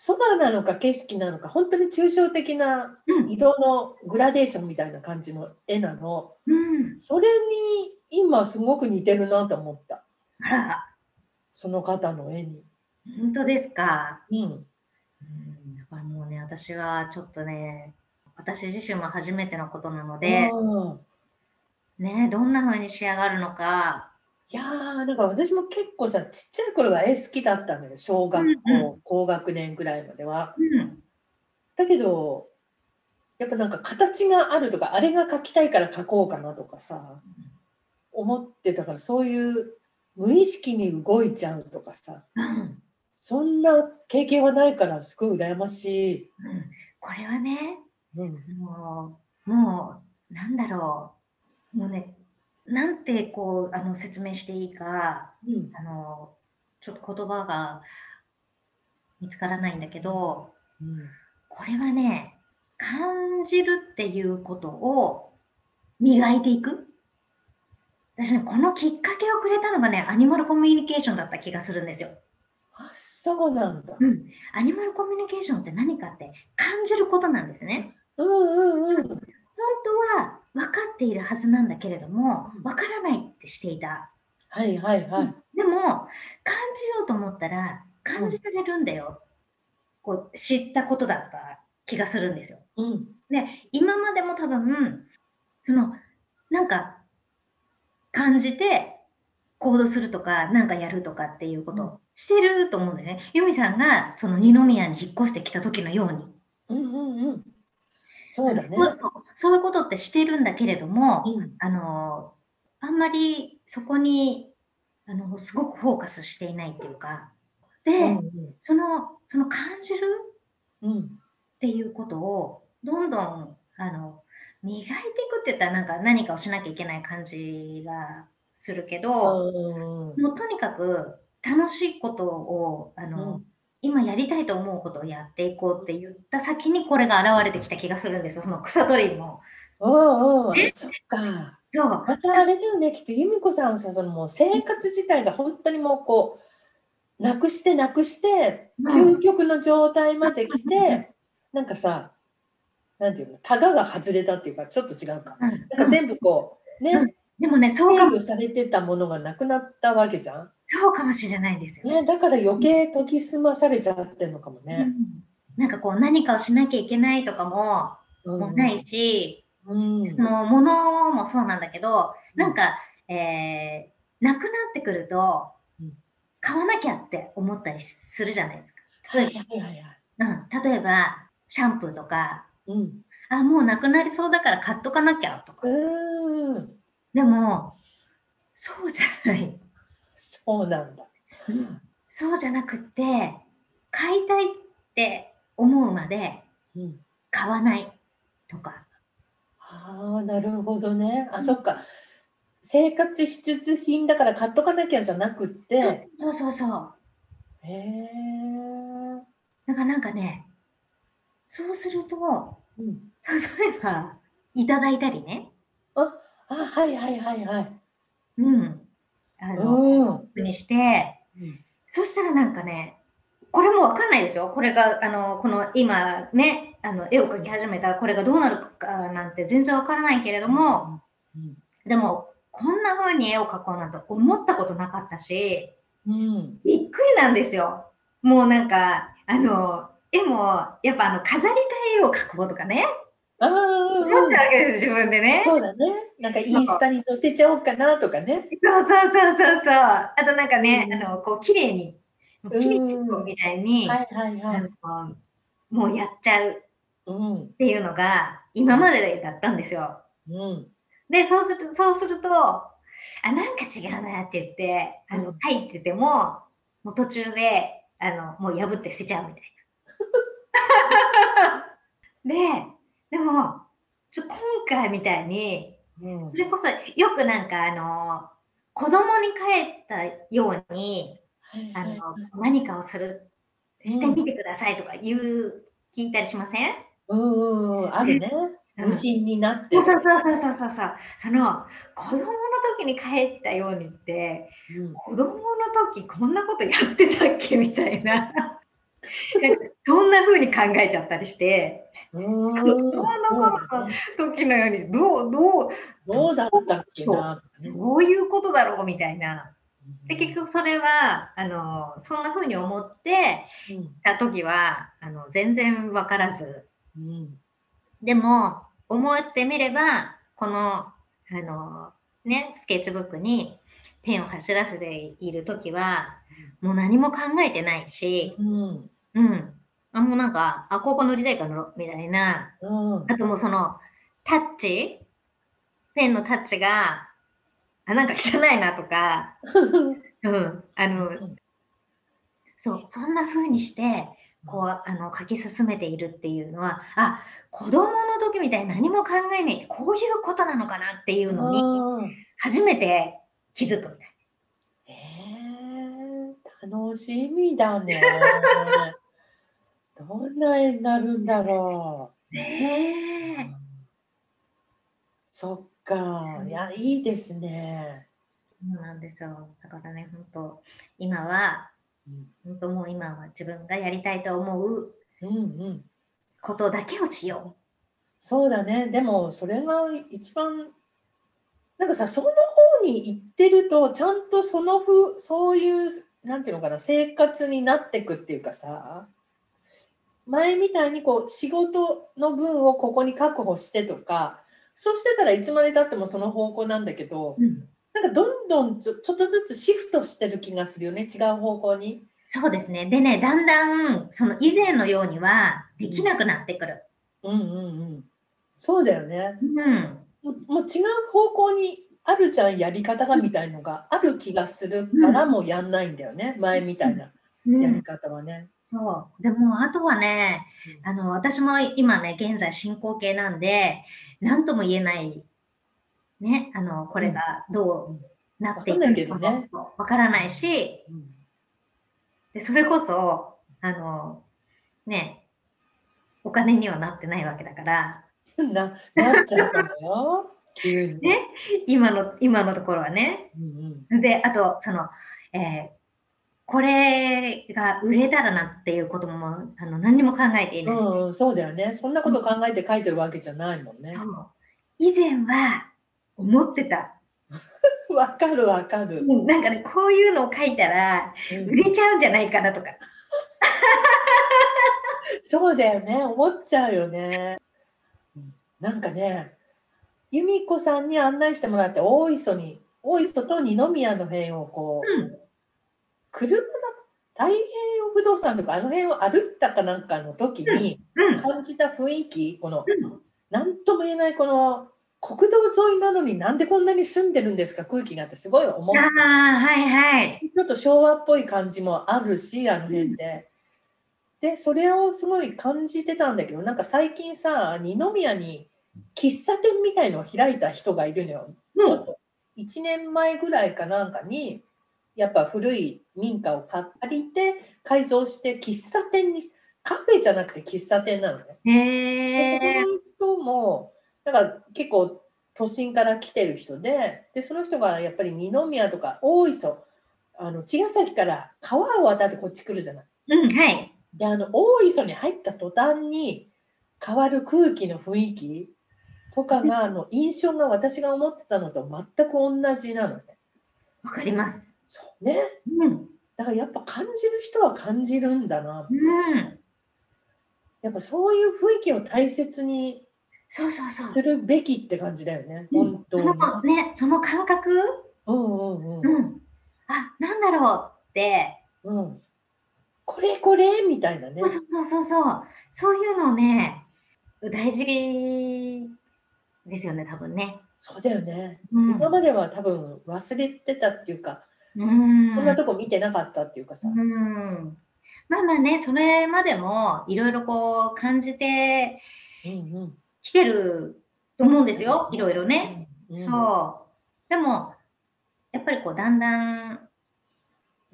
空なのか景色なのか本当に抽象的なうん、色のグラデーションみたいな感じの絵なのうん。それに今すごく似てるなと思ったあら、その方の絵に。本当ですか？うん、うん、だからもうね、私はちょっとね、私自身も初めてのことなので、うんね、どんな風に仕上がるのか、いやーなんか私も結構さちっちゃい頃は絵好きだったのよ小学校、うんう高学年ぐらいまでは。うん、だけどやっぱなんか形があるとかあれが描きたいから描こうかなとかさ思ってたからそういう無意識に動いちゃうとかさうん、そんな経験はないからすごい羨ましい。うん。これはね、うんもう、もう、なんだろう、もうね、なんてこう、あの、説明していいか、うんあの、ちょっと言葉が見つからないんだけど、うんこれはね、感じるっていうことを磨いていく。私ね、このきっかけをくれたのがね、アニマルコミュニケーションだった気がするんですよ。あ、そうなんだ。うん。アニマルコミュニケーションって何かって感じることなんですね。うんうんうん。本当は分かっているはずなんだけれどもうん、分からないってしていた。はいはいはい。でも、感じようと思ったら、感じられるんだよ。こう、知ったことだった気がするんですよ。うん。で、今までも多分、その、なんか、感じて行動するとか、なんかやるとかっていうことをしてると思うんだよね。由美さんが、その二宮に引っ越してきた時のように。うんうんうん。そうだね。そういうことってしてるんだけれども、うん。あの、あんまりそこに、あの、すごくフォーカスしていないっていうか、で、うんその、その感じるうん。うん。っていうことをどんどんあの磨いていくって言ったらなんか何かをしなきゃいけない感じがするけど、うん。もうとにかく楽しいことをあの、うん今やりたいと思うことをやっていこうって言った先にこれが現れてきた気がするんですよその草取りの。うんうん。えそっか。そうまたあれだよね、きっと由美子さんはさ、そのもう生活自体が本当にもうこう、なくしてなくして、うん究極の状態まで来て、なんかさ、なんていうの、タガが外れたっていうか、ちょっと違うか。うんなんか全部こう、ね、うんでもねそう制かも御されてたものがなくなったわけじゃん。そうかもしれないですよ。ね、だから余計研ぎ澄まされちゃってんのかもね。うんなんかこう何かをしなきゃいけないとかもうんもうないし、うんそのものもそうなんだけど、なんか、えー、なくなってくるとうん、買わなきゃって思ったりするじゃないですか。例えば、シャンプーとか、うん。あ、もうなくなりそうだから買っとかなきゃとか。でも、そうじゃない。そうなんだ。そうじゃなくって、買いたいって思うまでうん。買わないとか。ああ、なるほどね。あ、そっか。生活必需品だから買っとかなきゃじゃなくって。そうそうそう。へえ。だからなんかね、そうすると、うん。例えば、いただいたりね。あ、はいはいはいはい。うん。あの、うん。にして、そしたらなんかね、これもわかんないですよ。これが、あの、この今ね、あの、絵を描き始めたらこれがどうなるかなんて全然わからないけれども、うん。でも、こんな風に絵を描こうなんて思ったことなかったし、うん。びっくりなんですよ。もうなんか、あの、絵も、やっぱあの、飾りたい絵を描こうとかね、ああ、思ったわけです、自分でね。そうだね。なんかインスタに載せちゃおうかなとかね。そうそうそうそうそう。あとなんかね、うんあの、こう、綺麗に、綺麗にみたいに、はいはいはあい。のもうやっちゃうっうん。ていうのが今までだったんですよ。うん。で、そうすると、そうすると、あ、なんか違うなって言って、あのうん、入ってても、もう途中で、あの、もう破って捨てちゃうみたいな。<laughs> で、でも、ちょ今回みたいに、うんそれこそよくなんかあの、子供に帰ったように、あの、何かをする、してみてくださいとか言う、聞いたりしません？うんうん、あるね。うん無心になってる。そうそうそうそうそうそう。その子供の時に帰ったようにって、うん子供の時こんなことやってたっけ？みたいな。<laughs> そんな風に考えちゃったりして、うん。子供の時のようにどう、どう、どうだったっけな。どういうことだろうみたいな。で、結局それは、あの、そんな風に思ってうん。た時は、あの、全然わからず、うん。でも、思ってみれば、この、あの、ね、スケッチブックにペンを走らせているときは、もう何も考えてないし、うんうん。あ、もうなんか、あ、ここ塗りたいか塗ろう、みたいな。うんあともうその、タッチ？ペンのタッチが、あ、なんか汚いなとか、<laughs> うん。あの、そう、そんな風にして、こう、あの、書き進めているっていうのは、あ、子供の時みたいに何も考えないこういうことなのかなっていうのに、うん初めて気づくみたいへえ楽しみだね。どんな絵になるんだろう。ねえ。そっか。いや、いいですね。そうなんですよ。だからね、本当今は、うん本当もう今は自分がやりたいと思ううんうん。ことだけをしよそうだね。でも、それが一番、なんかさ、その方に行ってると、ちゃんとそのふ、そういう、なんていうのかな、生活になってくっていうかさ、前みたいにこう、仕事の分をここに確保してとか、そうしてたらいつまでたってもその方向なんだけど、う。うんなんかどんどんちょちょっとずつシフトしてる気がするよね、違う方向に。そうですね。でね、だんだん、その以前のようにはできなくなってくる。うんうんうん。そうだよね。うん。もう違う方向にあるじゃんやり方がみたいのがある気がするからもうやんないんだよね、前みたいなやりうん、方はね。そう。でも、あとはね、あの、私も今ね、現在進行形なんで、何とも言えない、ね、あの、これがどうなっていくわかわからないし、うん。で、それこそ、あの、ね、お金にはなってないわけだから、<laughs> ななっちゃったのよ。急に。ね今の、今のところはね。うん。で、あと、その、えーこれが売れたらなっていうこともあの何にも考えていないし、うんうん、そうだよね。そんなこと考えて書いてるわけじゃないもんね。そう以前は思ってた。<laughs> わかるわかる。うんなんかね、こういうのを書いたらうん売れちゃうんじゃないかなとか。<laughs> そうだよね。思っちゃうよね。うんなんかね、由美子さんに案内してもらって大磯に、大磯と二宮の辺をこう、うん。車だ太平洋不動産とかあの辺を歩いたかなんかの時にうん。感じた雰囲気、このうん何とも言えないこの国道沿いなのになんでこんなに住んでるんですか？空気があってすごい思っああ、はいはい。ちょっと昭和っぽい感じもあるしあの辺で。でそれをすごい感じてたんだけどなんか最近さ二宮に喫茶店みたいのを開いた人がいるのよ。ちょっと1年前ぐらいかなんかにやっぱ古い民家を借りて改造して喫茶店にカフェじゃなくて喫茶店なのね。へえ。でその人もだから結構都心から来てる人ででその人がやっぱり二宮とか大磯あの茅ヶ崎から川を渡ってこっち来るじゃない。うん、はい。であの大磯に入った途端に変わる空気の雰囲気とかがあの印象が私が思ってたのと全く同じなのね。わかります。そうね。うん。だからやっぱ感じる人は感じるんだな。うん。やっぱそういう雰囲気を大切にそうそうそう。するべきって感じだよね。うん本当に。そのね、その感覚、うんうんうん。うん。あ、なんだろうって、うん、これこれみたいなねそう。そうそうそう。そういうのね、大事ですよね、多分ね。そうだよね。うん。今までは多分忘れてたっていうか、うんこんなとこ見てなかったっていうかさ。うん。まあまあね、それまでもいろいろこう感じて。きてると思うんですよ、いろいろね。うん。そう。でも、やっぱりこうだんだん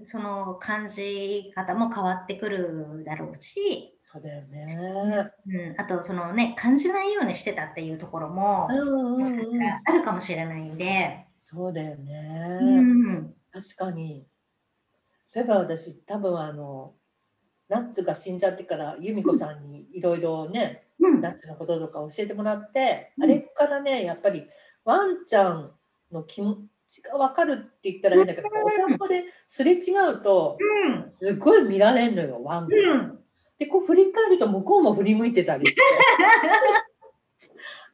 その感じ方も変わってくるだろうし、そうだよね。うん、あとそのね、感じないようにしてたっていうところもうんうんうん。あるかもしれないんで、そうだよね。うん、確かに。そういえば私、多分あの、ナッツが死んじゃってから、由美子さんにいろいろね、うん、ナッツのこととか教えてもらって、うん。あれからね、やっぱりワンちゃんの気持ちが分かるって言ったら変だけど、お散歩ですれ違うと、うん、すごい見られんのよ、ワンが。うん、で、こう振り返ると向こうも振り向いてたりして。<laughs>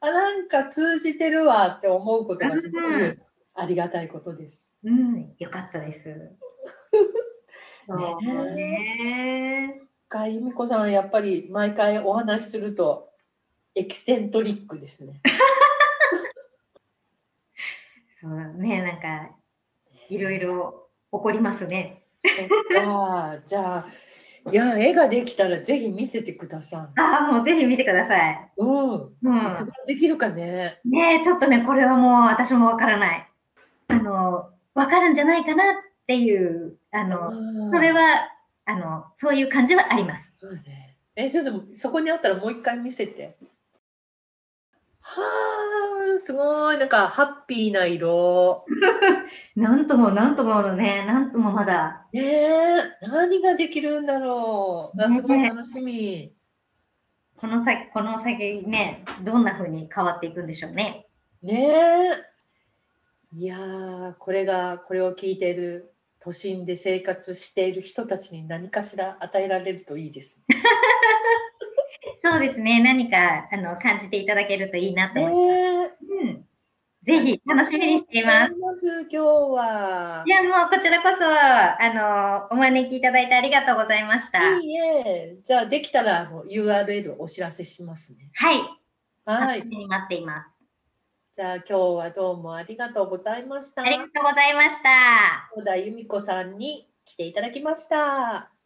あ、なんか通じてるわって思うことがすごういありがたいことです。うん、よかったです。<laughs> ね。か由美子さん、やっぱり毎回お話しすると、エキセントリックですね。<laughs> そうね、なんかいろいろ起こりますね。そっか、じゃあ、いや、絵ができたらぜひ見せてくださああ、もうぜひ見てください。い。うん。うんいつ頃できるかね。ねえ、ちょっとね、これはもう私もわからない。あの、わかるんじゃないかなっていう、あの、それは。は、あの、そういう感じはあります。そうね。え、ちょっとそこにあったらもう一回見せて。はあ、すごい。なんかハッピーな色。<laughs> なんともなんとものね、なんともまだ。ねえ、何ができるんだろう。あすごい楽しみ。この先、この先ね、どんな風に変わっていくんでしょうね。ねえ。いやー、これが、これを聞いている都心で生活している人たちに何かしら与えられるといいですね。<laughs> そうですね。何かあの感じていただけるといいなと思います。ねえ。うん。ぜひ楽しみにしています。ます今日は。いや、もうこちらこそ、あの、お招きいただいてありがとうございました。いいえ。じゃあ、できたらあの URL お知らせしますね。はい。はい待っています。じゃあ、今日はどうもありがとうございました。ありがとうございました。小田由美子さんに来ていただきました。